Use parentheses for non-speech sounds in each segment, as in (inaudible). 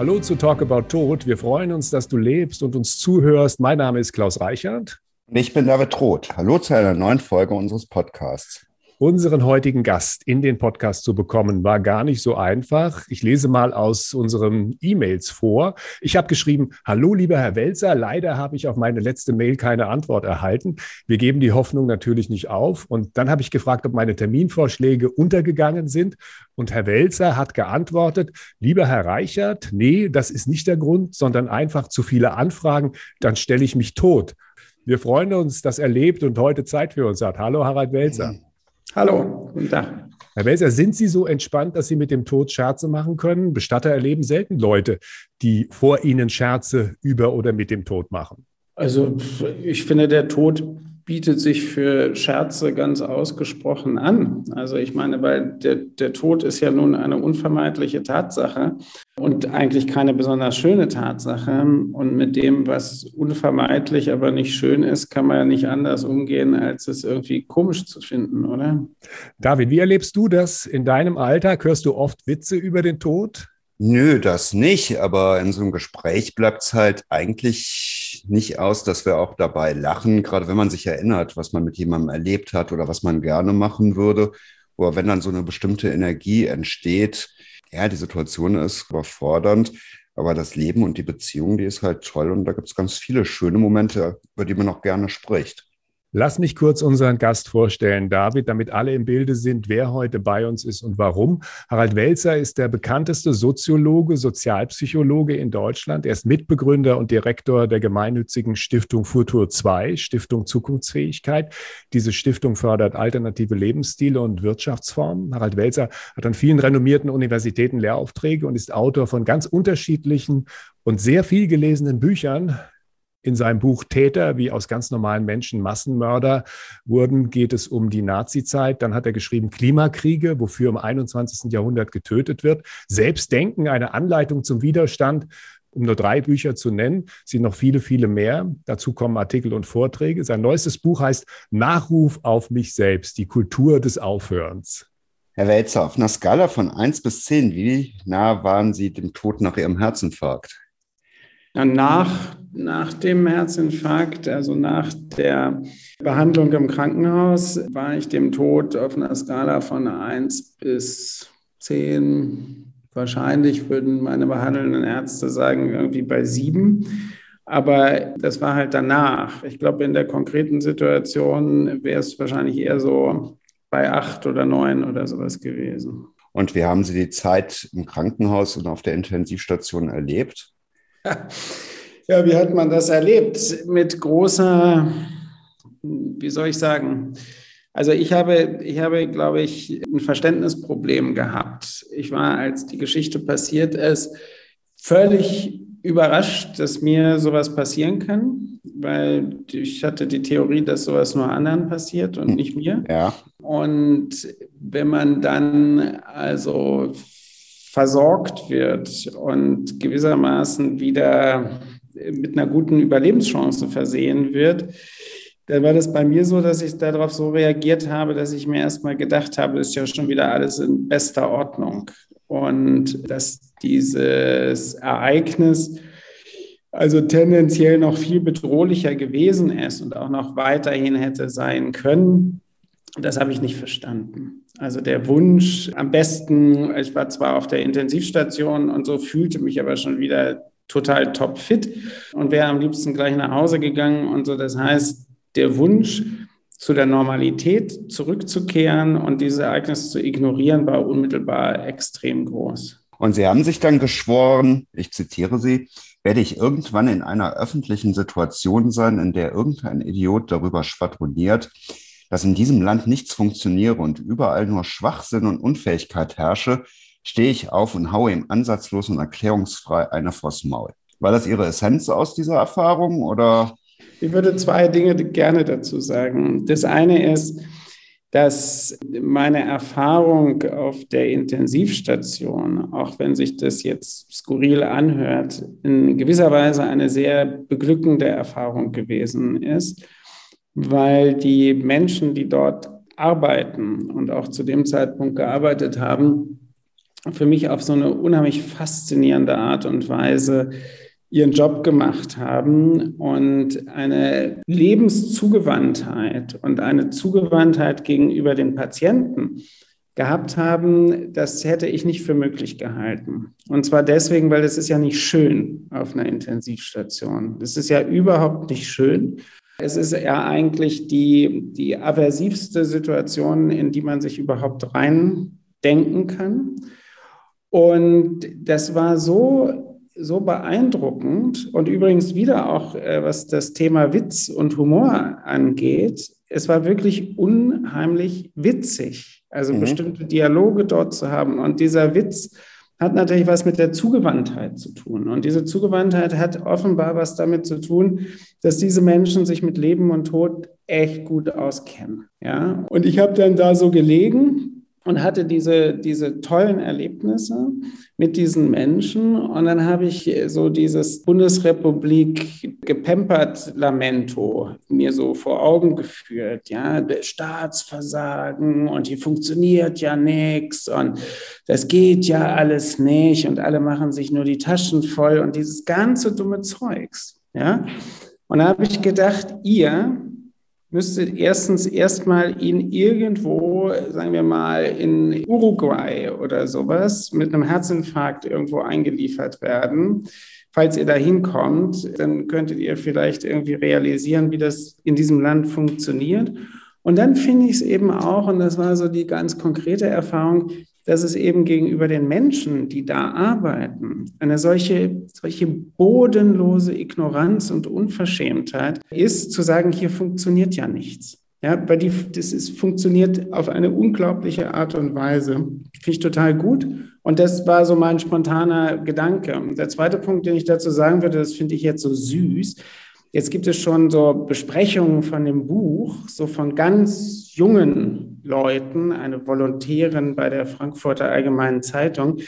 Hallo zu Talk About Tod. Wir freuen uns, dass du lebst und uns zuhörst. Mein Name ist Klaus Reichert. Und ich bin David Roth. Hallo zu einer neuen Folge unseres Podcasts. Unseren heutigen Gast in den Podcast zu bekommen, war gar nicht so einfach. Ich lese mal aus unseren E-Mails vor. Ich habe geschrieben, hallo lieber Herr Welzer, leider habe ich auf meine letzte Mail keine Antwort erhalten. Wir geben die Hoffnung natürlich nicht auf. Und dann habe ich gefragt, ob meine Terminvorschläge untergegangen sind. Und Herr Welzer hat geantwortet, lieber Herr Reichert, nee, das ist nicht der Grund, sondern einfach zu viele Anfragen, dann stelle ich mich tot. Wir freuen uns, dass er lebt und heute Zeit für uns hat. Hallo, Harald Welzer. Hallo, guten Tag. Herr Welser, sind Sie so entspannt, dass Sie mit dem Tod Scherze machen können? Bestatter erleben selten Leute, die vor Ihnen Scherze über oder mit dem Tod machen. Also ich finde, der Tod bietet sich für Scherze ganz ausgesprochen an. Also ich meine, weil der, der Tod ist ja nun eine unvermeidliche Tatsache und eigentlich keine besonders schöne Tatsache. Und mit dem, was unvermeidlich, aber nicht schön ist, kann man ja nicht anders umgehen, als es irgendwie komisch zu finden, oder? David, wie erlebst du das in deinem Alltag? Hörst du oft Witze über den Tod? Nö, das nicht. Aber in so einem Gespräch bleibt es halt eigentlich nicht aus, dass wir auch dabei lachen, gerade wenn man sich erinnert, was man mit jemandem erlebt hat oder was man gerne machen würde. Oder wenn dann so eine bestimmte Energie entsteht, ja, die Situation ist überfordernd, aber das Leben und die Beziehung, die ist halt toll und da gibt es ganz viele schöne Momente, über die man auch gerne spricht. Lass mich kurz unseren Gast vorstellen, David, damit alle im Bilde sind, wer heute bei uns ist und warum. Harald Welzer ist der bekannteste Soziologe, Sozialpsychologe in Deutschland. Er ist Mitbegründer und Direktor der gemeinnützigen Stiftung Futur 2, Stiftung Zukunftsfähigkeit. Diese Stiftung fördert alternative Lebensstile und Wirtschaftsformen. Harald Welzer hat an vielen renommierten Universitäten Lehraufträge und ist Autor von ganz unterschiedlichen und sehr viel gelesenen Büchern. In seinem Buch Täter, wie aus ganz normalen Menschen Massenmörder wurden, geht es um die Nazizeit. Dann hat er geschrieben Klimakriege, wofür im 21. Jahrhundert getötet wird. Selbstdenken, eine Anleitung zum Widerstand, um nur drei Bücher zu nennen, sind noch viele, viele mehr. Dazu kommen Artikel und Vorträge. Sein neuestes Buch heißt Nachruf auf mich selbst, die Kultur des Aufhörens. Herr Welzer, auf einer Skala von 1 bis 10, wie nah waren Sie dem Tod nach Ihrem Herzinfarkt? Nach, nach dem Herzinfarkt, also nach der Behandlung im Krankenhaus, war ich dem Tod auf einer Skala von 1 bis 10. Wahrscheinlich würden meine behandelnden Ärzte sagen, irgendwie bei 7. Aber das war halt danach. Ich glaube, in der konkreten Situation wäre es wahrscheinlich eher so bei 8 oder 9 oder sowas gewesen. Und wie haben Sie die Zeit im Krankenhaus und auf der Intensivstation erlebt? Ja, wie hat man das erlebt? Mit großer, wie soll ich sagen? Also ich habe, ich habe, glaube ich, ein Verständnisproblem gehabt. Ich war, als die Geschichte passiert ist, völlig überrascht, dass mir sowas passieren kann, weil ich hatte die Theorie, dass sowas nur anderen passiert und nicht mir. Ja. Und wenn man dann also versorgt wird und gewissermaßen wieder mit einer guten Überlebenschance versehen wird, dann war das bei mir so, dass ich darauf so reagiert habe, dass ich mir erstmal gedacht habe, ist ja schon wieder alles in bester Ordnung. Und dass dieses Ereignis also tendenziell noch viel bedrohlicher gewesen ist und auch noch weiterhin hätte sein können, das habe ich nicht verstanden. Also der Wunsch, am besten, ich war zwar auf der Intensivstation und so, fühlte mich aber schon wieder total topfit und wäre am liebsten gleich nach Hause gegangen und so. Das heißt, der Wunsch, zu der Normalität zurückzukehren und dieses Ereignis zu ignorieren, war unmittelbar extrem groß. Und Sie haben sich dann geschworen, ich zitiere Sie, werde ich irgendwann in einer öffentlichen Situation sein, in der irgendein Idiot darüber schwadroniert, dass in diesem Land nichts funktioniere und überall nur Schwachsinn und Unfähigkeit herrsche, stehe ich auf und haue ihm ansatzlos und erklärungsfrei eine vors Maul. War das Ihre Essenz aus dieser Erfahrung oder? Ich würde zwei Dinge gerne dazu sagen. Das eine ist, dass meine Erfahrung auf der Intensivstation, auch wenn sich das jetzt skurril anhört, in gewisser Weise eine sehr beglückende Erfahrung gewesen ist weil die Menschen, die dort arbeiten und auch zu dem Zeitpunkt gearbeitet haben, für mich auf so eine unheimlich faszinierende Art und Weise ihren Job gemacht haben und eine Lebenszugewandtheit und eine Zugewandtheit gegenüber den Patienten gehabt haben, das hätte ich nicht für möglich gehalten. Und zwar deswegen, weil es ist ja nicht schön auf einer Intensivstation. Das ist ja überhaupt nicht schön. Es ist ja eigentlich die, die aversivste Situation, in die man sich überhaupt reindenken kann. Und das war so so beeindruckend und übrigens wieder auch, äh, was das Thema Witz und Humor angeht, es war wirklich unheimlich witzig, also mhm. bestimmte Dialoge dort zu haben. Und dieser Witz hat natürlich was mit der Zugewandtheit zu tun. Und diese Zugewandtheit hat offenbar was damit zu tun, dass diese Menschen sich mit Leben und Tod echt gut auskennen. Ja? Und ich habe dann da so gelegen und hatte diese, diese tollen Erlebnisse mit diesen Menschen. Und dann habe ich so dieses Bundesrepublik gepempert Lamento mir so vor Augen geführt. Ja, Staatsversagen und hier funktioniert ja nichts und das geht ja alles nicht und alle machen sich nur die Taschen voll und dieses ganze dumme Zeugs. Ja, und da habe ich gedacht, ihr müsste erstens erstmal ihn irgendwo, sagen wir mal, in Uruguay oder sowas mit einem Herzinfarkt irgendwo eingeliefert werden. Falls ihr da hinkommt, dann könntet ihr vielleicht irgendwie realisieren, wie das in diesem Land funktioniert. Und dann finde ich es eben auch, und das war so die ganz konkrete Erfahrung, dass es eben gegenüber den Menschen, die da arbeiten, eine solche, solche bodenlose Ignoranz und Unverschämtheit ist, zu sagen, hier funktioniert ja nichts. Ja, weil die, das ist, funktioniert auf eine unglaubliche Art und Weise. Finde ich total gut. Und das war so mein spontaner Gedanke. Der zweite Punkt, den ich dazu sagen würde, das finde ich jetzt so süß. Jetzt gibt es schon so Besprechungen von dem Buch, so von ganz jungen Leuten, eine Volontärin bei der Frankfurter Allgemeinen Zeitung,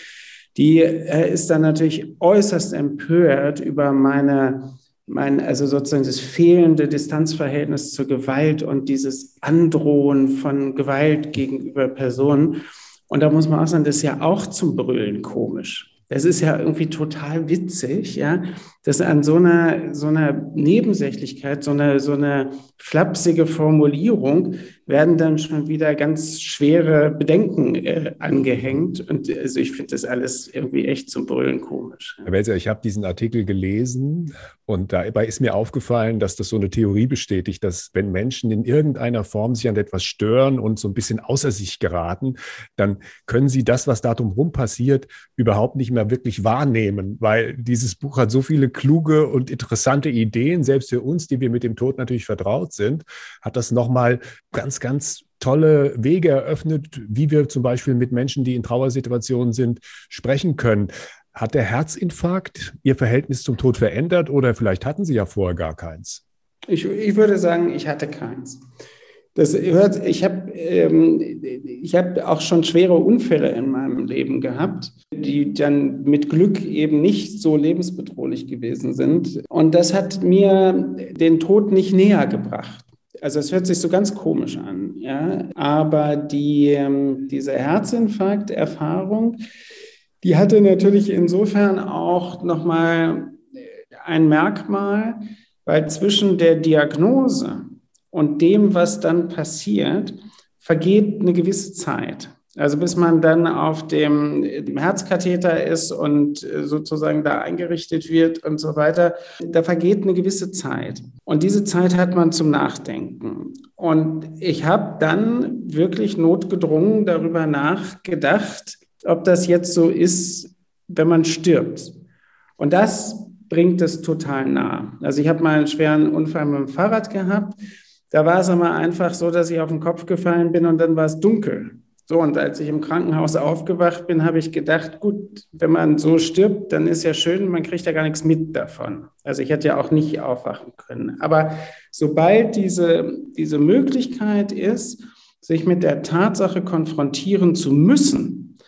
die äh, ist dann natürlich äußerst empört über meine, mein, also sozusagen das fehlende Distanzverhältnis zur Gewalt und dieses Androhen von Gewalt gegenüber Personen. Und da muss man auch sagen, das ist ja auch zum Brüllen komisch. Das ist ja irgendwie total witzig, ja, dass an so einer, so einer Nebensächlichkeit, so einer, so einer flapsige Formulierung werden dann schon wieder ganz schwere Bedenken äh, angehängt. Und also ich finde das alles irgendwie echt zum Brüllen komisch. Herr Welser, ich habe diesen Artikel gelesen und dabei ist mir aufgefallen, dass das so eine Theorie bestätigt, dass wenn Menschen in irgendeiner Form sich an etwas stören und so ein bisschen außer sich geraten, dann können sie das, was da drumherum passiert, überhaupt nicht mehr wirklich wahrnehmen, weil dieses Buch hat so viele kluge und interessante Ideen, selbst für uns, die wir mit dem Tod natürlich vertraut sind, hat das nochmal ganz, ganz tolle Wege eröffnet, wie wir zum Beispiel mit Menschen, die in Trauersituationen sind, sprechen können. Hat der Herzinfarkt Ihr Verhältnis zum Tod verändert oder vielleicht hatten Sie ja vorher gar keins? Ich, ich würde sagen, ich hatte keins. Das hört, ich habe ähm, hab auch schon schwere Unfälle in meinem Leben gehabt, die dann mit Glück eben nicht so lebensbedrohlich gewesen sind. Und das hat mir den Tod nicht näher gebracht. Also es hört sich so ganz komisch an, ja. Aber die, ähm, diese Herzinfarkt-Erfahrung, die hatte natürlich insofern auch nochmal ein Merkmal, weil zwischen der Diagnose und dem, was dann passiert, vergeht eine gewisse Zeit. Also bis man dann auf dem Herzkatheter ist und äh, sozusagen da eingerichtet wird und so weiter, da vergeht eine gewisse Zeit. Und diese Zeit hat man zum Nachdenken. Und ich habe dann wirklich notgedrungen darüber nachgedacht, ob das jetzt so ist, wenn man stirbt. Und das bringt es total nah. Also ich habe mal einen schweren Unfall mit dem Fahrrad gehabt da war es aber einfach so, dass ich auf den Kopf gefallen bin und dann war es dunkel. So, und als ich im Krankenhaus aufgewacht bin, habe ich gedacht, gut, wenn man so stirbt, dann ist ja schön, man kriegt ja gar nichts mit davon. Also ich hätte ja auch nicht aufwachen können. Aber sobald diese, diese Möglichkeit ist, sich mit der Tatsache konfrontieren zu müssen,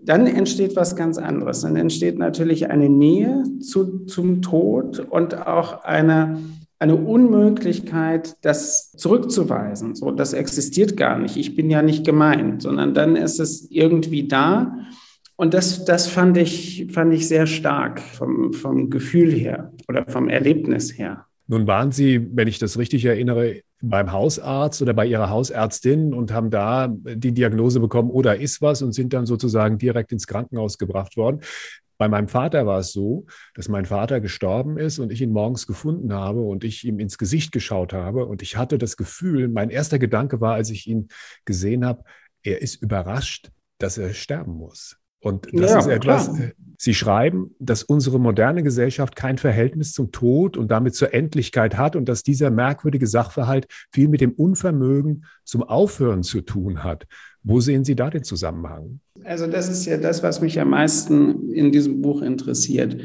dann entsteht was ganz anderes. Dann entsteht natürlich eine Nähe zu, zum Tod und auch eine, eine Unmöglichkeit, das zurückzuweisen. So, das existiert gar nicht. Ich bin ja nicht gemeint, sondern dann ist es irgendwie da. Und das, das fand, ich, fand ich sehr stark vom, vom Gefühl her oder vom Erlebnis her. Nun waren Sie, wenn ich das richtig erinnere, beim Hausarzt oder bei Ihrer Hausärztin und haben da die Diagnose bekommen, oder oh, ist was und sind dann sozusagen direkt ins Krankenhaus gebracht worden. Bei meinem Vater war es so, dass mein Vater gestorben ist und ich ihn morgens gefunden habe und ich ihm ins Gesicht geschaut habe und ich hatte das Gefühl, mein erster Gedanke war, als ich ihn gesehen habe, er ist überrascht, dass er sterben muss. Und das ja, ist etwas, klar. Sie schreiben, dass unsere moderne Gesellschaft kein Verhältnis zum Tod und damit zur Endlichkeit hat und dass dieser merkwürdige Sachverhalt viel mit dem Unvermögen zum Aufhören zu tun hat. Wo sehen Sie da den Zusammenhang? Also das ist ja das, was mich am meisten in diesem Buch interessiert.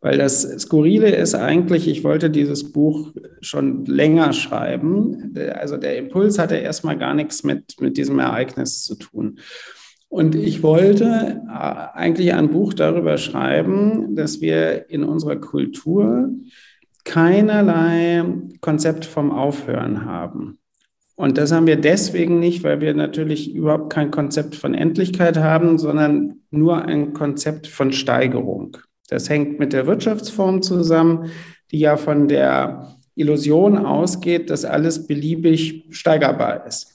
Weil das Skurrile ist eigentlich, ich wollte dieses Buch schon länger schreiben. Also der Impuls hatte erstmal gar nichts mit, mit diesem Ereignis zu tun. Und ich wollte äh, eigentlich ein Buch darüber schreiben, dass wir in unserer Kultur keinerlei Konzept vom Aufhören haben. Und das haben wir deswegen nicht, weil wir natürlich überhaupt kein Konzept von Endlichkeit haben, sondern nur ein Konzept von Steigerung. Das hängt mit der Wirtschaftsform zusammen, die ja von der Illusion ausgeht, dass alles beliebig steigerbar ist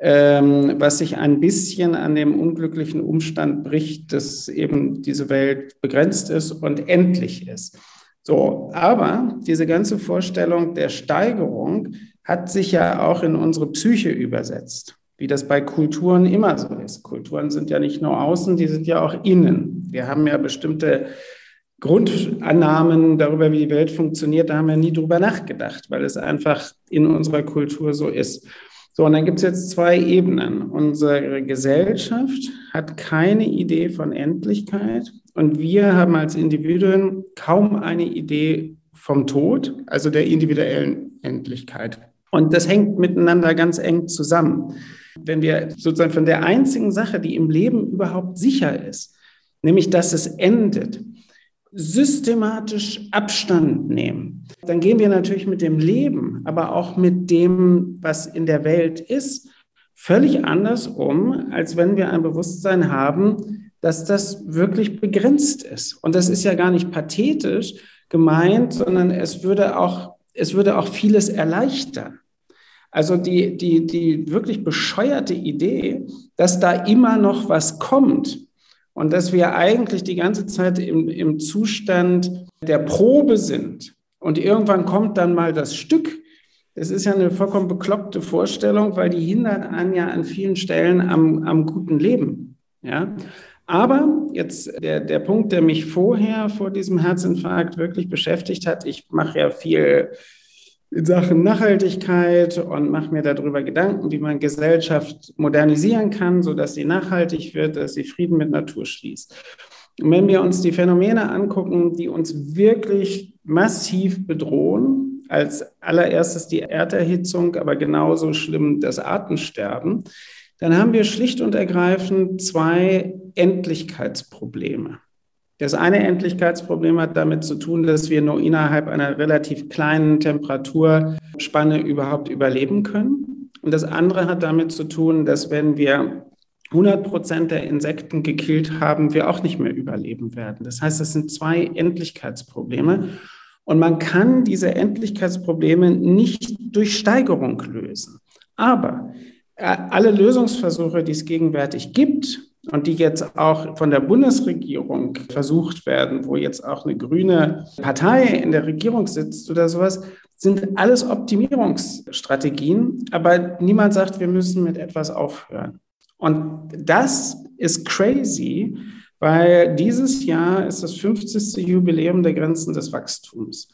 was sich ein bisschen an dem unglücklichen Umstand bricht, dass eben diese Welt begrenzt ist und endlich ist. So, aber diese ganze Vorstellung der Steigerung hat sich ja auch in unsere Psyche übersetzt, wie das bei Kulturen immer so ist. Kulturen sind ja nicht nur außen, die sind ja auch innen. Wir haben ja bestimmte Grundannahmen darüber, wie die Welt funktioniert, da haben wir nie drüber nachgedacht, weil es einfach in unserer Kultur so ist. So, und dann gibt es jetzt zwei Ebenen. Unsere Gesellschaft hat keine Idee von Endlichkeit und wir haben als Individuen kaum eine Idee vom Tod, also der individuellen Endlichkeit. Und das hängt miteinander ganz eng zusammen. Wenn wir sozusagen von der einzigen Sache, die im Leben überhaupt sicher ist, nämlich dass es endet, systematisch Abstand nehmen, dann gehen wir natürlich mit dem Leben, aber auch mit dem, was in der Welt ist, völlig anders um, als wenn wir ein Bewusstsein haben, dass das wirklich begrenzt ist. Und das ist ja gar nicht pathetisch gemeint, sondern es würde auch, es würde auch vieles erleichtern. Also die, die, die wirklich bescheuerte Idee, dass da immer noch was kommt, und dass wir eigentlich die ganze Zeit im, im Zustand der Probe sind. Und irgendwann kommt dann mal das Stück. Das ist ja eine vollkommen bekloppte Vorstellung, weil die hindert einen ja an vielen Stellen am, am guten Leben. Ja? Aber jetzt der, der Punkt, der mich vorher vor diesem Herzinfarkt wirklich beschäftigt hat, ich mache ja viel in Sachen Nachhaltigkeit und mache mir darüber Gedanken, wie man Gesellschaft modernisieren kann, sodass sie nachhaltig wird, dass sie Frieden mit Natur schließt. Und wenn wir uns die Phänomene angucken, die uns wirklich massiv bedrohen, als allererstes die Erderhitzung, aber genauso schlimm das Artensterben, dann haben wir schlicht und ergreifend zwei Endlichkeitsprobleme. Das eine Endlichkeitsproblem hat damit zu tun, dass wir nur innerhalb einer relativ kleinen Temperaturspanne überhaupt überleben können. Und das andere hat damit zu tun, dass wenn wir 100 Prozent der Insekten gekillt haben, wir auch nicht mehr überleben werden. Das heißt, das sind zwei Endlichkeitsprobleme. Und man kann diese Endlichkeitsprobleme nicht durch Steigerung lösen. Aber äh, alle Lösungsversuche, die es gegenwärtig gibt, und die jetzt auch von der Bundesregierung versucht werden, wo jetzt auch eine grüne Partei in der Regierung sitzt oder sowas, sind alles Optimierungsstrategien, aber niemand sagt, wir müssen mit etwas aufhören. Und das ist crazy, weil dieses Jahr ist das 50. Jubiläum der Grenzen des Wachstums.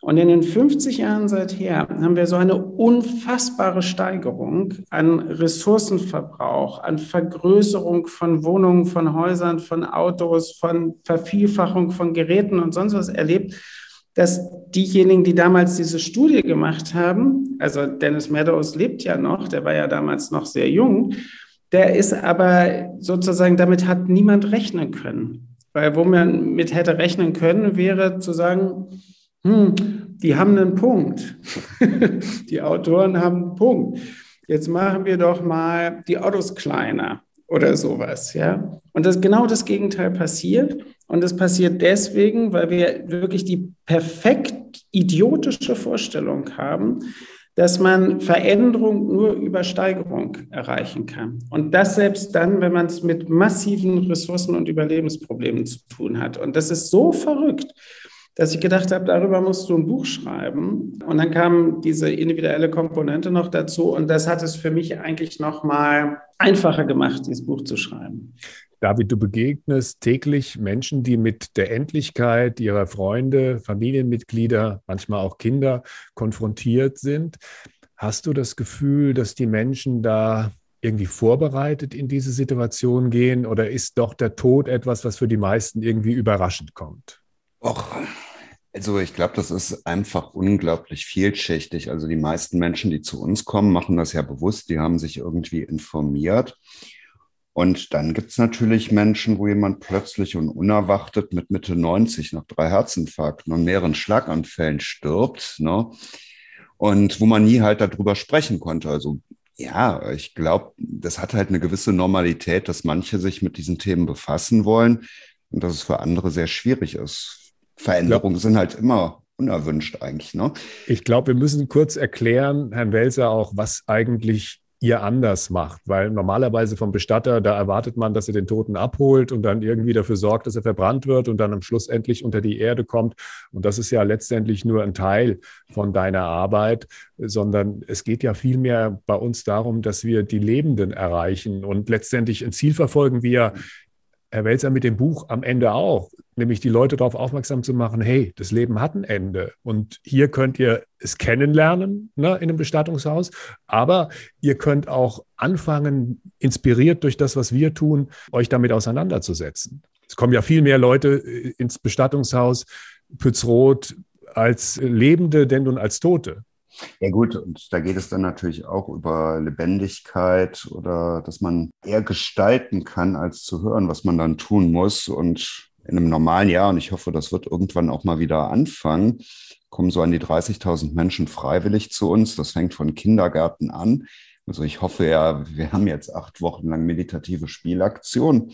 Und in den 50 Jahren seither haben wir so eine unfassbare Steigerung an Ressourcenverbrauch, an Vergrößerung von Wohnungen, von Häusern, von Autos, von Vervielfachung von Geräten und sonst was erlebt, dass diejenigen, die damals diese Studie gemacht haben, also Dennis Meadows lebt ja noch, der war ja damals noch sehr jung, der ist aber sozusagen, damit hat niemand rechnen können. Weil wo man mit hätte rechnen können, wäre zu sagen, hm, die haben einen Punkt. (laughs) die Autoren haben einen Punkt. Jetzt machen wir doch mal die Autos kleiner oder sowas, ja. Und das genau das Gegenteil passiert. Und das passiert deswegen, weil wir wirklich die perfekt idiotische Vorstellung haben, dass man Veränderung nur über Steigerung erreichen kann. Und das selbst dann, wenn man es mit massiven Ressourcen- und Überlebensproblemen zu tun hat. Und das ist so verrückt, dass ich gedacht habe, darüber musst du ein Buch schreiben. Und dann kam diese individuelle Komponente noch dazu. Und das hat es für mich eigentlich noch mal einfacher gemacht, dieses Buch zu schreiben. David, du begegnest täglich Menschen, die mit der Endlichkeit ihrer Freunde, Familienmitglieder, manchmal auch Kinder konfrontiert sind. Hast du das Gefühl, dass die Menschen da irgendwie vorbereitet in diese Situation gehen oder ist doch der Tod etwas, was für die meisten irgendwie überraschend kommt? Och, also ich glaube, das ist einfach unglaublich vielschichtig. Also die meisten Menschen, die zu uns kommen, machen das ja bewusst, die haben sich irgendwie informiert. Und dann gibt es natürlich Menschen, wo jemand plötzlich und unerwartet mit Mitte 90 nach drei Herzinfarkten und mehreren Schlaganfällen stirbt. Ne? Und wo man nie halt darüber sprechen konnte. Also ja, ich glaube, das hat halt eine gewisse Normalität, dass manche sich mit diesen Themen befassen wollen und dass es für andere sehr schwierig ist. Veränderungen ja. sind halt immer unerwünscht eigentlich. Ne? Ich glaube, wir müssen kurz erklären, Herrn Welser, auch, was eigentlich ihr anders macht, weil normalerweise vom Bestatter, da erwartet man, dass er den Toten abholt und dann irgendwie dafür sorgt, dass er verbrannt wird und dann am Schluss endlich unter die Erde kommt. Und das ist ja letztendlich nur ein Teil von deiner Arbeit, sondern es geht ja vielmehr bei uns darum, dass wir die Lebenden erreichen und letztendlich ein Ziel verfolgen wir Herr Welser mit dem Buch am Ende auch, nämlich die Leute darauf aufmerksam zu machen, hey, das Leben hat ein Ende und hier könnt ihr es kennenlernen ne, in einem Bestattungshaus, aber ihr könnt auch anfangen, inspiriert durch das, was wir tun, euch damit auseinanderzusetzen. Es kommen ja viel mehr Leute äh, ins Bestattungshaus Pützroth als Lebende denn nun als Tote. Ja gut, und da geht es dann natürlich auch über Lebendigkeit oder dass man eher gestalten kann, als zu hören, was man dann tun muss. Und in einem normalen Jahr, und ich hoffe, das wird irgendwann auch mal wieder anfangen, kommen so an die 30.000 Menschen freiwillig zu uns. Das fängt von Kindergärten an. Also ich hoffe ja, wir haben jetzt acht Wochen lang meditative Spielaktion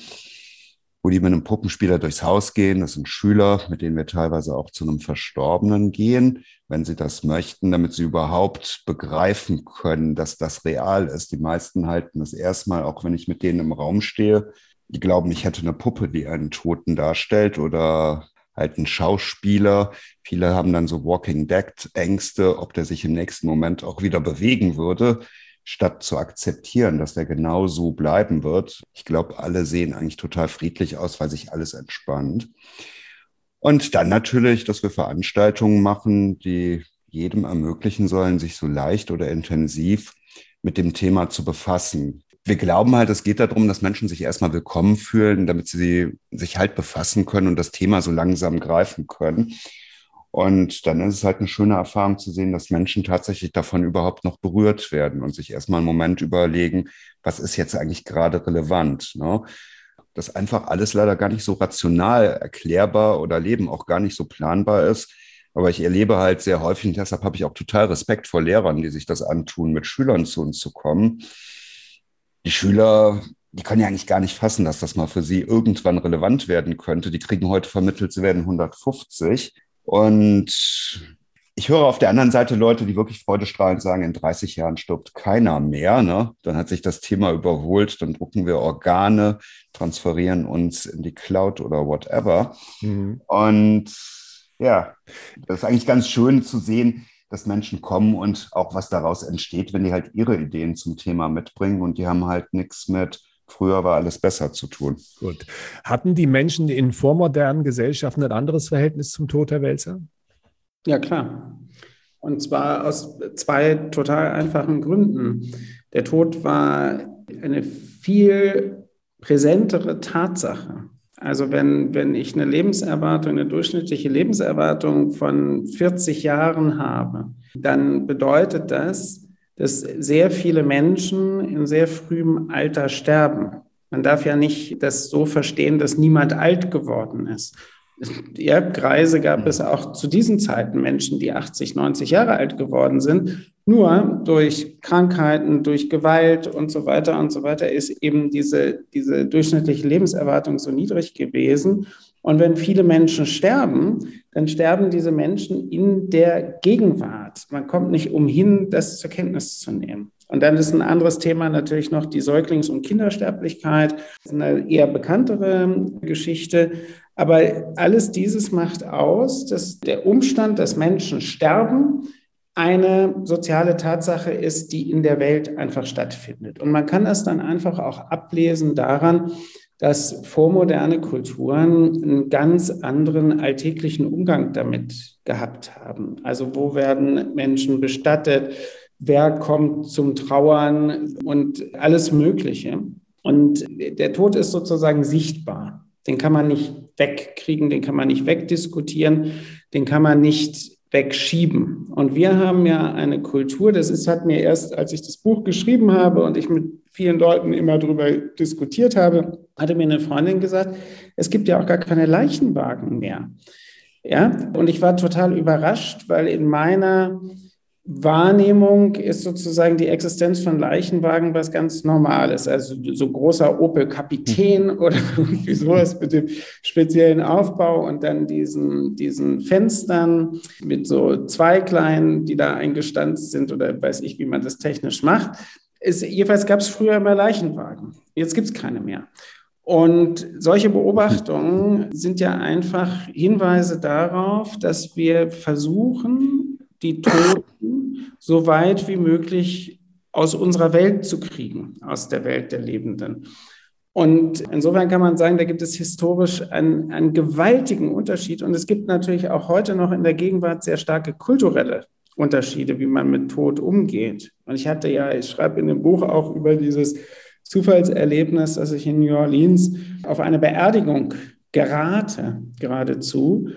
wo die mit einem Puppenspieler durchs Haus gehen. Das sind Schüler, mit denen wir teilweise auch zu einem Verstorbenen gehen, wenn sie das möchten, damit sie überhaupt begreifen können, dass das real ist. Die meisten halten das erstmal, auch wenn ich mit denen im Raum stehe, die glauben, ich hätte eine Puppe, die einen Toten darstellt oder halt ein Schauspieler. Viele haben dann so Walking Dead Ängste, ob der sich im nächsten Moment auch wieder bewegen würde statt zu akzeptieren, dass der genau so bleiben wird. Ich glaube, alle sehen eigentlich total friedlich aus, weil sich alles entspannt. Und dann natürlich, dass wir Veranstaltungen machen, die jedem ermöglichen sollen, sich so leicht oder intensiv mit dem Thema zu befassen. Wir glauben halt, es geht darum, dass Menschen sich erstmal willkommen fühlen, damit sie sich halt befassen können und das Thema so langsam greifen können. Und dann ist es halt eine schöne Erfahrung zu sehen, dass Menschen tatsächlich davon überhaupt noch berührt werden und sich erstmal einen Moment überlegen, was ist jetzt eigentlich gerade relevant. Ne? Dass einfach alles leider gar nicht so rational erklärbar oder Leben auch gar nicht so planbar ist. Aber ich erlebe halt sehr häufig, und deshalb habe ich auch total Respekt vor Lehrern, die sich das antun, mit Schülern zu uns zu kommen. Die Schüler die können ja eigentlich gar nicht fassen, dass das mal für sie irgendwann relevant werden könnte. Die kriegen heute vermittelt, sie werden 150. Und ich höre auf der anderen Seite Leute, die wirklich freudestrahlend sagen, in 30 Jahren stirbt keiner mehr. Ne? Dann hat sich das Thema überholt, dann drucken wir Organe, transferieren uns in die Cloud oder whatever. Mhm. Und ja, das ist eigentlich ganz schön zu sehen, dass Menschen kommen und auch was daraus entsteht, wenn die halt ihre Ideen zum Thema mitbringen und die haben halt nichts mit Früher war alles besser zu tun. Gut. Hatten die Menschen in vormodernen Gesellschaften ein anderes Verhältnis zum Tod, Herr Welzer? Ja, klar. Und zwar aus zwei total einfachen Gründen. Der Tod war eine viel präsentere Tatsache. Also wenn, wenn ich eine Lebenserwartung, eine durchschnittliche Lebenserwartung von 40 Jahren habe, dann bedeutet das, dass sehr viele Menschen in sehr frühem Alter sterben. Man darf ja nicht das so verstehen, dass niemand alt geworden ist. Ja, Greise gab es auch zu diesen Zeiten Menschen, die 80, 90 Jahre alt geworden sind. Nur durch Krankheiten, durch Gewalt und so weiter und so weiter ist eben diese, diese durchschnittliche Lebenserwartung so niedrig gewesen. Und wenn viele Menschen sterben, dann sterben diese Menschen in der Gegenwart. Man kommt nicht umhin, das zur Kenntnis zu nehmen. Und dann ist ein anderes Thema natürlich noch die Säuglings- und Kindersterblichkeit. Das ist eine eher bekanntere Geschichte. Aber alles dieses macht aus, dass der Umstand, dass Menschen sterben, eine soziale Tatsache ist, die in der Welt einfach stattfindet. Und man kann das dann einfach auch ablesen daran, dass vormoderne Kulturen einen ganz anderen alltäglichen Umgang damit gehabt haben. Also wo werden Menschen bestattet? Wer kommt zum Trauern und alles Mögliche? Und der Tod ist sozusagen sichtbar. Den kann man nicht wegkriegen, den kann man nicht wegdiskutieren, den kann man nicht wegschieben. Und wir haben ja eine Kultur, das ist, hat mir erst, als ich das Buch geschrieben habe und ich mit vielen Leuten immer darüber diskutiert habe, hatte mir eine Freundin gesagt, es gibt ja auch gar keine Leichenwagen mehr. Ja, und ich war total überrascht, weil in meiner Wahrnehmung ist sozusagen die Existenz von Leichenwagen was ganz Normales. Also so großer Opel Kapitän hm. oder (laughs) irgendwie sowas mit dem speziellen Aufbau und dann diesen, diesen Fenstern mit so zwei kleinen, die da eingestanzt sind oder weiß ich, wie man das technisch macht. Ist, jedenfalls gab es früher immer Leichenwagen. Jetzt gibt es keine mehr. Und solche Beobachtungen sind ja einfach Hinweise darauf, dass wir versuchen, die Toten so weit wie möglich aus unserer Welt zu kriegen, aus der Welt der Lebenden. Und insofern kann man sagen, da gibt es historisch einen, einen gewaltigen Unterschied. Und es gibt natürlich auch heute noch in der Gegenwart sehr starke kulturelle Unterschiede, wie man mit Tod umgeht. Und ich hatte ja, ich schreibe in dem Buch auch über dieses Zufallserlebnis, dass ich in New Orleans auf eine Beerdigung gerate, geradezu.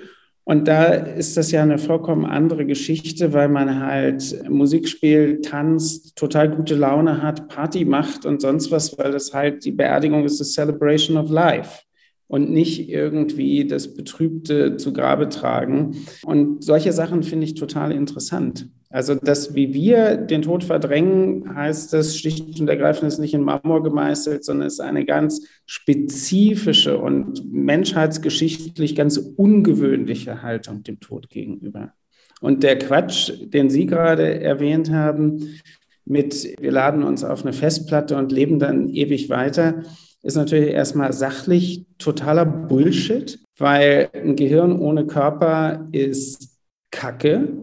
Und da ist das ja eine vollkommen andere Geschichte, weil man halt Musik spielt, tanzt, total gute Laune hat, Party macht und sonst was, weil das halt die Beerdigung ist, das Celebration of Life und nicht irgendwie das Betrübte zu Grabe tragen. Und solche Sachen finde ich total interessant. Also, dass wie wir den Tod verdrängen, heißt das schlicht und ergreifend ist nicht in Marmor gemeißelt, sondern ist eine ganz spezifische und menschheitsgeschichtlich ganz ungewöhnliche Haltung dem Tod gegenüber. Und der Quatsch, den Sie gerade erwähnt haben, mit wir laden uns auf eine Festplatte und leben dann ewig weiter, ist natürlich erstmal sachlich totaler Bullshit, weil ein Gehirn ohne Körper ist Kacke.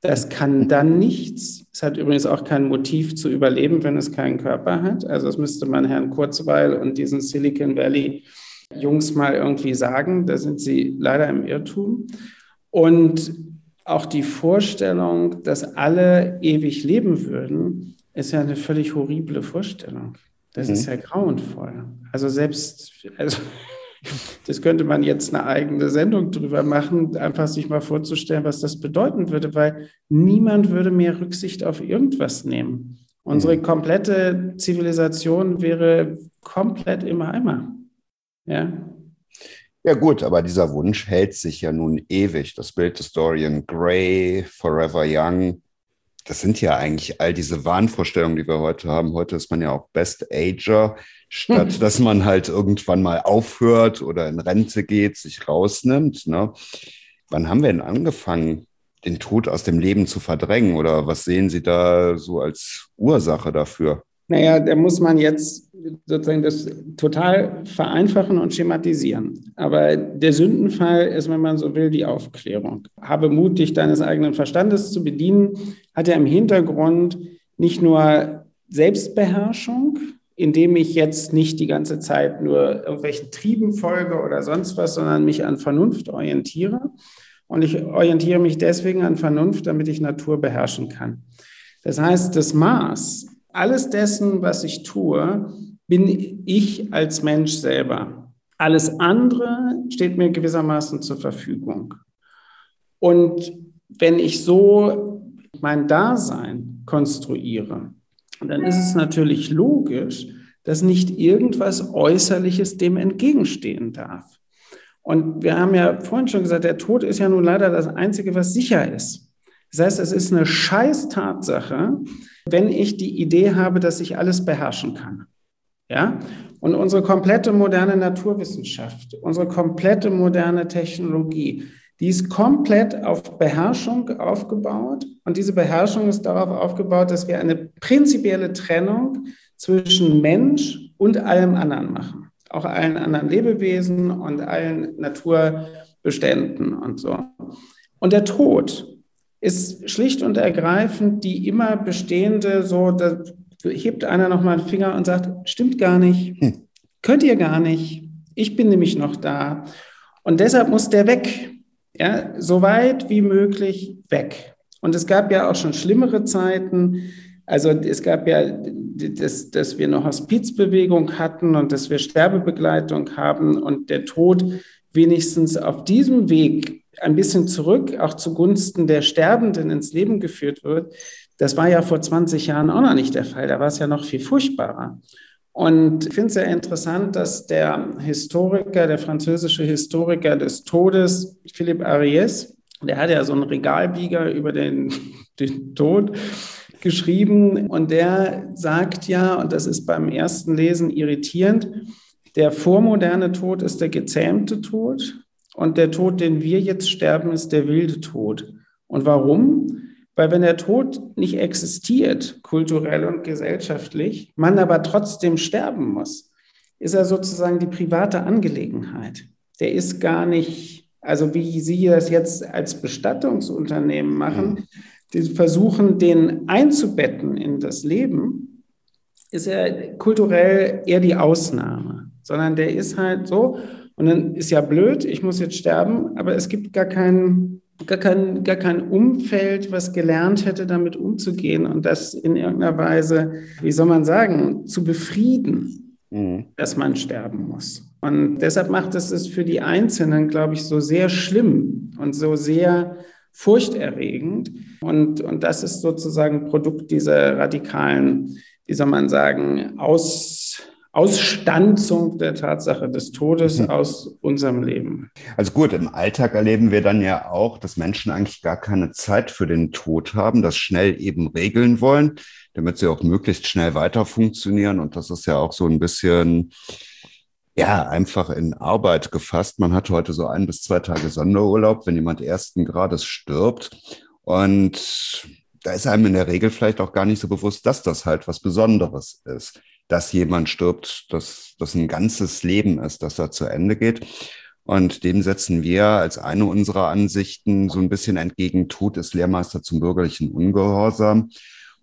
Das kann (laughs) dann nichts. Es hat übrigens auch kein Motiv zu überleben, wenn es keinen Körper hat. Also das müsste man Herrn Kurzweil und diesen Silicon Valley Jungs mal irgendwie sagen. Da sind sie leider im Irrtum. Und auch die Vorstellung, dass alle ewig leben würden, ist ja eine völlig horrible Vorstellung. Das mhm. ist ja grauenvoll. Also selbst, also das könnte man jetzt eine eigene Sendung drüber machen, einfach sich mal vorzustellen, was das bedeuten würde, weil niemand würde mehr Rücksicht auf irgendwas nehmen. Unsere mhm. komplette Zivilisation wäre komplett im Eimer. Ja. Ja gut, aber dieser Wunsch hält sich ja nun ewig. Das Bild des Dorian Gray, Forever Young, das sind ja eigentlich all diese Wahnvorstellungen, die wir heute haben. Heute ist man ja auch Best Ager, statt dass man halt irgendwann mal aufhört oder in Rente geht, sich rausnimmt. Ne? Wann haben wir denn angefangen, den Tod aus dem Leben zu verdrängen? Oder was sehen Sie da so als Ursache dafür? Naja, da muss man jetzt sozusagen das total vereinfachen und schematisieren. Aber der Sündenfall ist, wenn man so will, die Aufklärung. Habe Mut, dich deines eigenen Verstandes zu bedienen, hat ja im Hintergrund nicht nur Selbstbeherrschung, indem ich jetzt nicht die ganze Zeit nur irgendwelchen Trieben folge oder sonst was, sondern mich an Vernunft orientiere. Und ich orientiere mich deswegen an Vernunft, damit ich Natur beherrschen kann. Das heißt, das Maß alles dessen, was ich tue, bin ich als Mensch selber. Alles andere steht mir gewissermaßen zur Verfügung. Und wenn ich so mein Dasein konstruiere, dann ist es natürlich logisch, dass nicht irgendwas Äußerliches dem entgegenstehen darf. Und wir haben ja vorhin schon gesagt, der Tod ist ja nun leider das Einzige, was sicher ist. Das heißt, es ist eine scheiß Tatsache, wenn ich die Idee habe, dass ich alles beherrschen kann. Ja? Und unsere komplette moderne Naturwissenschaft, unsere komplette moderne Technologie, die ist komplett auf Beherrschung aufgebaut. Und diese Beherrschung ist darauf aufgebaut, dass wir eine prinzipielle Trennung zwischen Mensch und allem anderen machen. Auch allen anderen Lebewesen und allen Naturbeständen und so. Und der Tod ist schlicht und ergreifend die immer bestehende, so, da hebt einer nochmal einen Finger und sagt, stimmt gar nicht, hm. könnt ihr gar nicht, ich bin nämlich noch da. Und deshalb muss der weg. Ja, so weit wie möglich weg. Und es gab ja auch schon schlimmere Zeiten. Also es gab ja, dass, dass wir eine Hospizbewegung hatten und dass wir Sterbebegleitung haben und der Tod wenigstens auf diesem Weg ein bisschen zurück, auch zugunsten der Sterbenden ins Leben geführt wird. Das war ja vor 20 Jahren auch noch nicht der Fall. Da war es ja noch viel furchtbarer. Und ich finde es sehr interessant, dass der Historiker, der französische Historiker des Todes, Philippe Ariès, der hat ja so einen Regalbieger über den, (laughs) den Tod geschrieben und der sagt ja, und das ist beim ersten Lesen irritierend, der vormoderne Tod ist der gezähmte Tod und der Tod, den wir jetzt sterben, ist der wilde Tod. Und warum? Weil wenn der Tod nicht existiert, kulturell und gesellschaftlich, man aber trotzdem sterben muss, ist er sozusagen die private Angelegenheit. Der ist gar nicht, also wie Sie das jetzt als Bestattungsunternehmen machen, die versuchen, den einzubetten in das Leben, ist er kulturell eher die Ausnahme, sondern der ist halt so, und dann ist ja blöd, ich muss jetzt sterben, aber es gibt gar keinen gar kein, gar kein Umfeld, was gelernt hätte, damit umzugehen und das in irgendeiner Weise, wie soll man sagen, zu befrieden, mhm. dass man sterben muss. Und deshalb macht es es für die Einzelnen, glaube ich, so sehr schlimm und so sehr furchterregend. Und, und das ist sozusagen Produkt dieser radikalen, wie soll man sagen, Aus, Ausstanzung der Tatsache des Todes mhm. aus unserem Leben. Also gut, im Alltag erleben wir dann ja auch, dass Menschen eigentlich gar keine Zeit für den Tod haben, das schnell eben regeln wollen, damit sie auch möglichst schnell weiter funktionieren. Und das ist ja auch so ein bisschen, ja, einfach in Arbeit gefasst. Man hat heute so ein bis zwei Tage Sonderurlaub, wenn jemand ersten Grades stirbt. Und da ist einem in der Regel vielleicht auch gar nicht so bewusst, dass das halt was Besonderes ist dass jemand stirbt, dass das ein ganzes Leben ist, das da zu Ende geht. Und dem setzen wir als eine unserer Ansichten so ein bisschen entgegen, Tod ist Lehrmeister zum bürgerlichen Ungehorsam,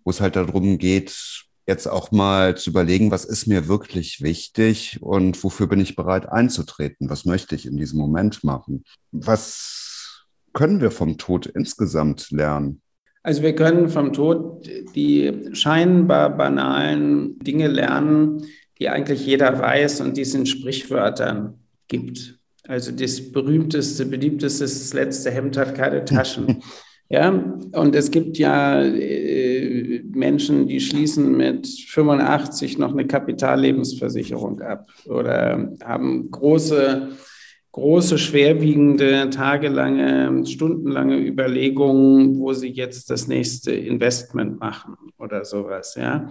wo es halt darum geht, jetzt auch mal zu überlegen, was ist mir wirklich wichtig und wofür bin ich bereit einzutreten? Was möchte ich in diesem Moment machen? Was können wir vom Tod insgesamt lernen? Also wir können vom Tod die scheinbar banalen Dinge lernen, die eigentlich jeder weiß und die es in Sprichwörtern gibt. Also das berühmteste, beliebteste, das letzte Hemd hat keine Taschen. (laughs) ja, und es gibt ja äh, Menschen, die schließen mit 85 noch eine Kapitallebensversicherung ab oder haben große große, schwerwiegende, tagelange, stundenlange Überlegungen, wo sie jetzt das nächste Investment machen oder sowas, ja.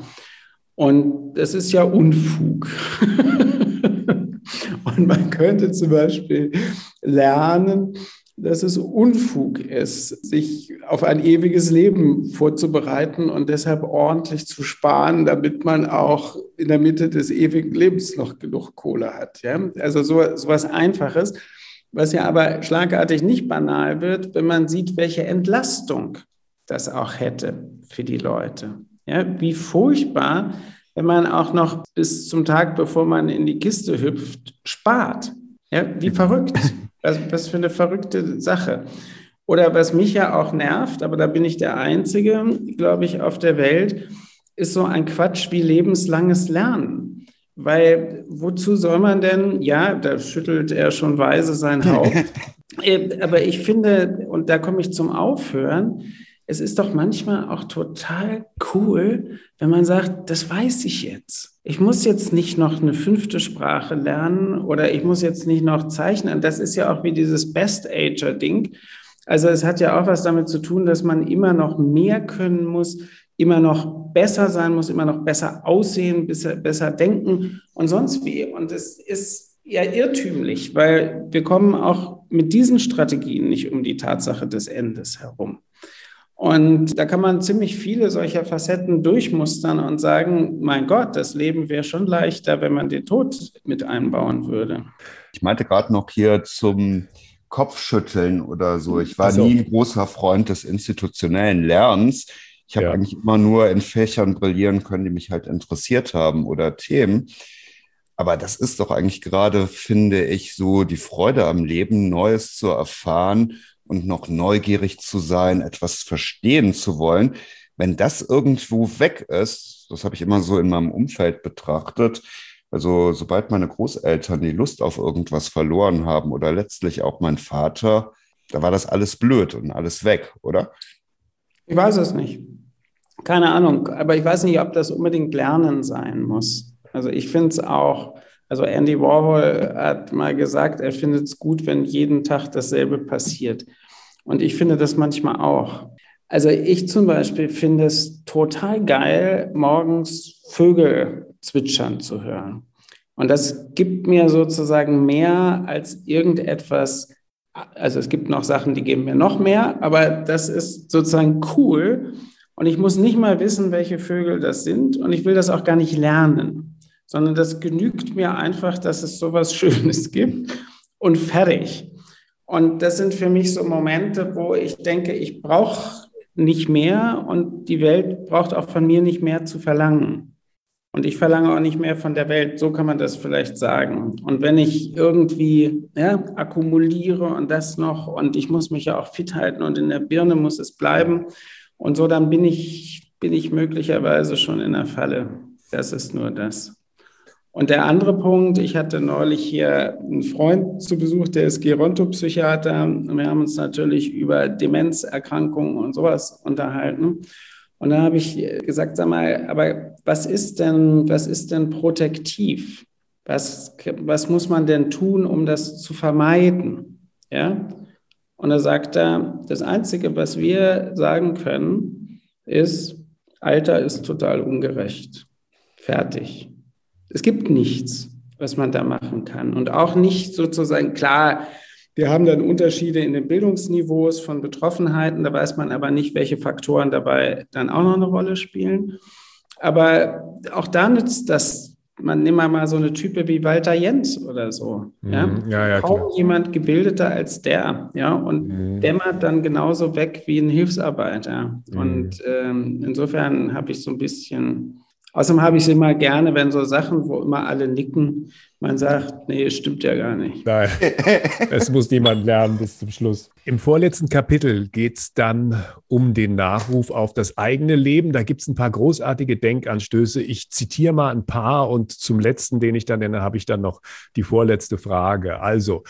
Und das ist ja Unfug. (laughs) Und man könnte zum Beispiel lernen, dass es Unfug ist, sich auf ein ewiges Leben vorzubereiten und deshalb ordentlich zu sparen, damit man auch in der Mitte des ewigen Lebens noch genug Kohle hat. Ja? Also so, so was Einfaches, was ja aber schlagartig nicht banal wird, wenn man sieht, welche Entlastung das auch hätte für die Leute. Ja? Wie furchtbar, wenn man auch noch bis zum Tag, bevor man in die Kiste hüpft, spart. Ja? Wie verrückt. Was, was für eine verrückte Sache. Oder was mich ja auch nervt, aber da bin ich der Einzige, glaube ich, auf der Welt, ist so ein Quatsch wie lebenslanges Lernen. Weil wozu soll man denn, ja, da schüttelt er schon weise sein Haupt, (laughs) äh, aber ich finde, und da komme ich zum Aufhören, es ist doch manchmal auch total cool, wenn man sagt, das weiß ich jetzt. Ich muss jetzt nicht noch eine fünfte Sprache lernen oder ich muss jetzt nicht noch zeichnen. Das ist ja auch wie dieses Best-Ager-Ding. Also es hat ja auch was damit zu tun, dass man immer noch mehr können muss, immer noch besser sein muss, immer noch besser aussehen, besser, besser denken und sonst wie. Und es ist ja irrtümlich, weil wir kommen auch mit diesen Strategien nicht um die Tatsache des Endes herum. Und da kann man ziemlich viele solcher Facetten durchmustern und sagen, mein Gott, das Leben wäre schon leichter, wenn man den Tod mit einbauen würde. Ich meinte gerade noch hier zum Kopfschütteln oder so. Ich war so. nie ein großer Freund des institutionellen Lernens. Ich habe ja. eigentlich immer nur in Fächern brillieren können, die mich halt interessiert haben oder Themen. Aber das ist doch eigentlich gerade, finde ich, so die Freude am Leben, Neues zu erfahren und noch neugierig zu sein, etwas verstehen zu wollen, wenn das irgendwo weg ist, das habe ich immer so in meinem Umfeld betrachtet, also sobald meine Großeltern die Lust auf irgendwas verloren haben oder letztlich auch mein Vater, da war das alles blöd und alles weg, oder? Ich weiß es nicht. Keine Ahnung, aber ich weiß nicht, ob das unbedingt Lernen sein muss. Also ich finde es auch, also Andy Warhol hat mal gesagt, er findet es gut, wenn jeden Tag dasselbe passiert. Und ich finde das manchmal auch. Also ich zum Beispiel finde es total geil, morgens Vögel zwitschern zu hören. Und das gibt mir sozusagen mehr als irgendetwas. Also es gibt noch Sachen, die geben mir noch mehr, aber das ist sozusagen cool. Und ich muss nicht mal wissen, welche Vögel das sind. Und ich will das auch gar nicht lernen, sondern das genügt mir einfach, dass es sowas (laughs) Schönes gibt und fertig. Und das sind für mich so Momente, wo ich denke, ich brauche nicht mehr und die Welt braucht auch von mir nicht mehr zu verlangen. Und ich verlange auch nicht mehr von der Welt, so kann man das vielleicht sagen. Und wenn ich irgendwie ja, akkumuliere und das noch und ich muss mich ja auch fit halten und in der Birne muss es bleiben und so, dann bin ich, bin ich möglicherweise schon in der Falle. Das ist nur das. Und der andere Punkt, ich hatte neulich hier einen Freund zu Besuch, der ist Gerontopsychiater. Und wir haben uns natürlich über Demenzerkrankungen und sowas unterhalten. Und da habe ich gesagt, sag mal, aber was ist denn, was ist denn protektiv? Was, was muss man denn tun, um das zu vermeiden? Ja? Und da sagt er, das Einzige, was wir sagen können, ist, Alter ist total ungerecht. Fertig. Es gibt nichts, was man da machen kann. Und auch nicht sozusagen, klar, wir haben dann Unterschiede in den Bildungsniveaus von Betroffenheiten, da weiß man aber nicht, welche Faktoren dabei dann auch noch eine Rolle spielen. Aber auch da nützt das man nimmt mal so eine Type wie Walter Jens oder so. Ja, mhm. ja, ja Kaum klar. jemand gebildeter als der, ja, und mhm. dämmert dann genauso weg wie ein Hilfsarbeiter. Mhm. Und ähm, insofern habe ich so ein bisschen Außerdem habe ich es immer gerne, wenn so Sachen, wo immer alle nicken, man sagt, nee, stimmt ja gar nicht. Nein, (laughs) es muss niemand lernen bis zum Schluss. Im vorletzten Kapitel geht es dann um den Nachruf auf das eigene Leben. Da gibt es ein paar großartige Denkanstöße. Ich zitiere mal ein paar und zum letzten, den ich dann nenne, habe ich dann noch die vorletzte Frage. Also,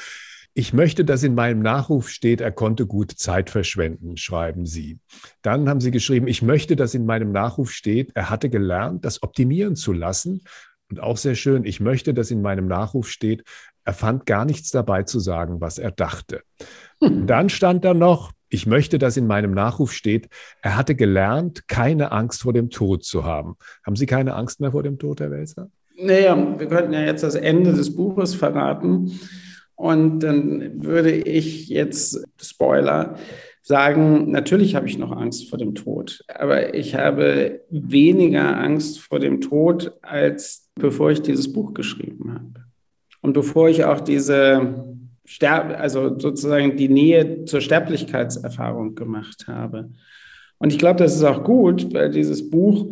ich möchte, dass in meinem Nachruf steht, er konnte gut Zeit verschwenden, schreiben Sie. Dann haben Sie geschrieben, ich möchte, dass in meinem Nachruf steht, er hatte gelernt, das optimieren zu lassen. Und auch sehr schön, ich möchte, dass in meinem Nachruf steht, er fand gar nichts dabei zu sagen, was er dachte. Hm. Dann stand da noch, ich möchte, dass in meinem Nachruf steht, er hatte gelernt, keine Angst vor dem Tod zu haben. Haben Sie keine Angst mehr vor dem Tod, Herr Welser? Naja, wir könnten ja jetzt das Ende des Buches verraten. Und dann würde ich jetzt, Spoiler, sagen, natürlich habe ich noch Angst vor dem Tod, aber ich habe weniger Angst vor dem Tod, als bevor ich dieses Buch geschrieben habe. Und bevor ich auch diese Sterb also sozusagen die Nähe zur Sterblichkeitserfahrung gemacht habe. Und ich glaube, das ist auch gut, weil dieses Buch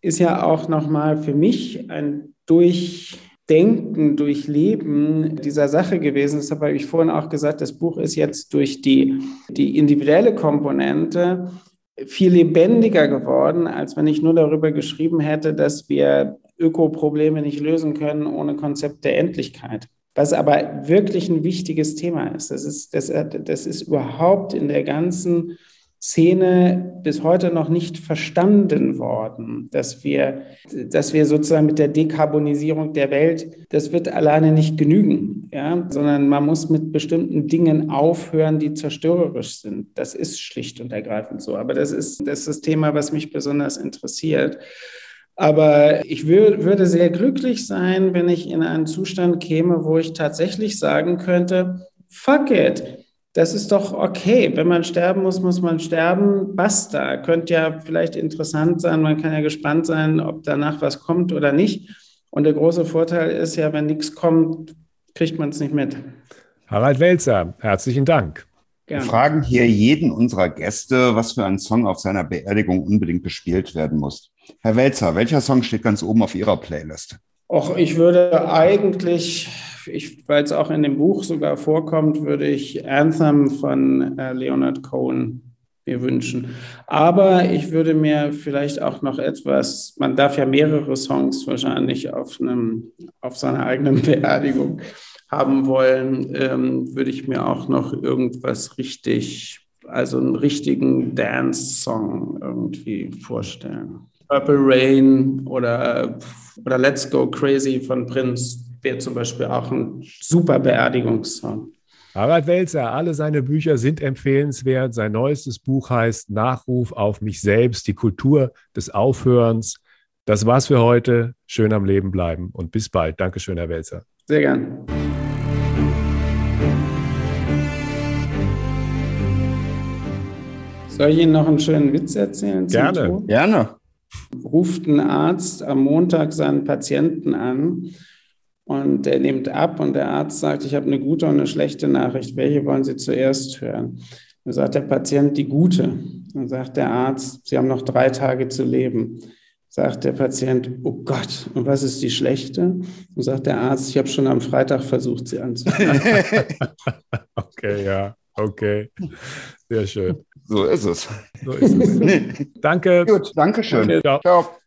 ist ja auch nochmal für mich ein durch Denken, Durchleben dieser Sache gewesen. Deshalb habe ich vorhin auch gesagt, das Buch ist jetzt durch die, die individuelle Komponente viel lebendiger geworden, als wenn ich nur darüber geschrieben hätte, dass wir Ökoprobleme nicht lösen können ohne Konzept der Endlichkeit. Was aber wirklich ein wichtiges Thema ist. Das ist, das, das ist überhaupt in der ganzen Szene bis heute noch nicht verstanden worden, dass wir, dass wir sozusagen mit der Dekarbonisierung der Welt, das wird alleine nicht genügen, ja, sondern man muss mit bestimmten Dingen aufhören, die zerstörerisch sind. Das ist schlicht und ergreifend so. Aber das ist, das ist das Thema, was mich besonders interessiert. Aber ich wür würde sehr glücklich sein, wenn ich in einen Zustand käme, wo ich tatsächlich sagen könnte, fuck it. Das ist doch okay. Wenn man sterben muss, muss man sterben. Basta. Könnte ja vielleicht interessant sein. Man kann ja gespannt sein, ob danach was kommt oder nicht. Und der große Vorteil ist ja, wenn nichts kommt, kriegt man es nicht mit. Harald Welzer, herzlichen Dank. Gerne. Wir fragen hier jeden unserer Gäste, was für ein Song auf seiner Beerdigung unbedingt gespielt werden muss. Herr Welzer, welcher Song steht ganz oben auf Ihrer Playlist? Och, ich würde eigentlich, weil es auch in dem Buch sogar vorkommt, würde ich Anthem von äh, Leonard Cohen mir wünschen. Aber ich würde mir vielleicht auch noch etwas, man darf ja mehrere Songs wahrscheinlich auf, einem, auf seiner eigenen (laughs) Beerdigung haben wollen, ähm, würde ich mir auch noch irgendwas richtig, also einen richtigen Dance-Song irgendwie vorstellen. Purple Rain oder, oder Let's Go Crazy von Prince wäre zum Beispiel auch ein super Beerdigungssong. Harald Welzer, alle seine Bücher sind empfehlenswert. Sein neuestes Buch heißt Nachruf auf mich selbst, die Kultur des Aufhörens. Das war's für heute. Schön am Leben bleiben und bis bald. Dankeschön, Herr Welzer. Sehr gern. Soll ich Ihnen noch einen schönen Witz erzählen? Gerne. Gerne ruft ein Arzt am Montag seinen Patienten an und der nimmt ab und der Arzt sagt, ich habe eine gute und eine schlechte Nachricht. Welche wollen Sie zuerst hören? Dann sagt der Patient die gute. Dann sagt der Arzt, Sie haben noch drei Tage zu leben. Sagt der Patient, oh Gott, und was ist die schlechte? Und sagt der Arzt, ich habe schon am Freitag versucht, sie anzufangen. (laughs) okay, ja, okay. Sehr schön. So ist es. So ist es. (laughs) danke. Gut, danke schön. Ciao. Ciao.